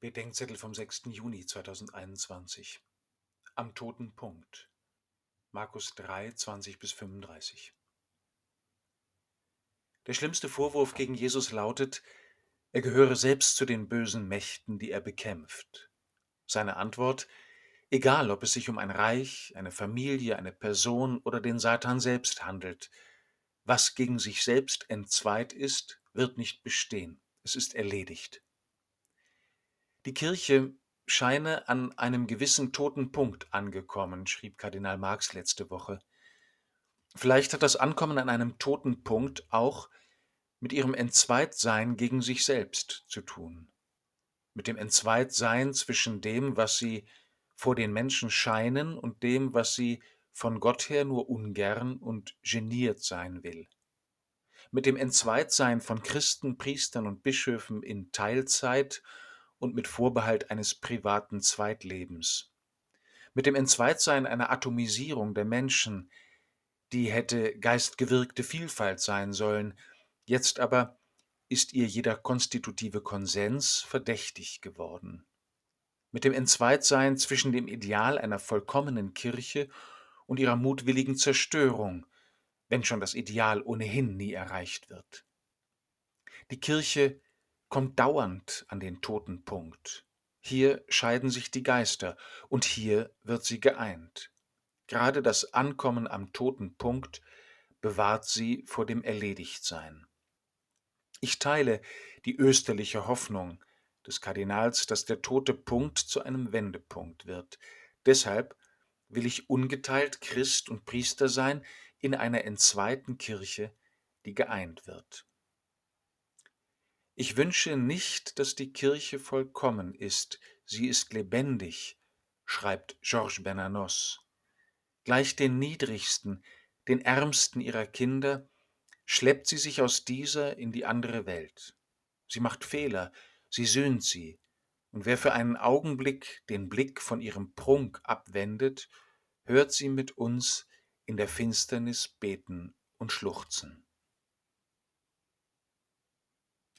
Bedenkzettel vom 6. Juni 2021. Am toten Punkt. Markus 3, 20 bis 35. Der schlimmste Vorwurf gegen Jesus lautet, er gehöre selbst zu den bösen Mächten, die er bekämpft. Seine Antwort, egal ob es sich um ein Reich, eine Familie, eine Person oder den Satan selbst handelt, was gegen sich selbst entzweit ist, wird nicht bestehen. Es ist erledigt. Die Kirche scheine an einem gewissen toten Punkt angekommen, schrieb Kardinal Marx letzte Woche. Vielleicht hat das Ankommen an einem toten Punkt auch mit ihrem Entzweitsein gegen sich selbst zu tun, mit dem Entzweitsein zwischen dem, was sie vor den Menschen scheinen und dem, was sie von Gott her nur ungern und geniert sein will, mit dem Entzweitsein von Christen, Priestern und Bischöfen in Teilzeit und mit Vorbehalt eines privaten Zweitlebens. Mit dem Entzweitsein einer Atomisierung der Menschen, die hätte geistgewirkte Vielfalt sein sollen, jetzt aber ist ihr jeder konstitutive Konsens verdächtig geworden. Mit dem Entzweitsein zwischen dem Ideal einer vollkommenen Kirche und ihrer mutwilligen Zerstörung, wenn schon das Ideal ohnehin nie erreicht wird. Die Kirche kommt dauernd an den toten Punkt. Hier scheiden sich die Geister und hier wird sie geeint. Gerade das Ankommen am toten Punkt bewahrt sie vor dem Erledigtsein. Ich teile die österliche Hoffnung des Kardinals, dass der tote Punkt zu einem Wendepunkt wird. Deshalb will ich ungeteilt Christ und Priester sein in einer entzweiten Kirche, die geeint wird. Ich wünsche nicht, dass die Kirche vollkommen ist, sie ist lebendig, schreibt Georges Bernanos. Gleich den niedrigsten, den ärmsten ihrer Kinder schleppt sie sich aus dieser in die andere Welt. Sie macht Fehler, sie söhnt sie, und wer für einen Augenblick den Blick von ihrem Prunk abwendet, hört sie mit uns in der Finsternis beten und schluchzen.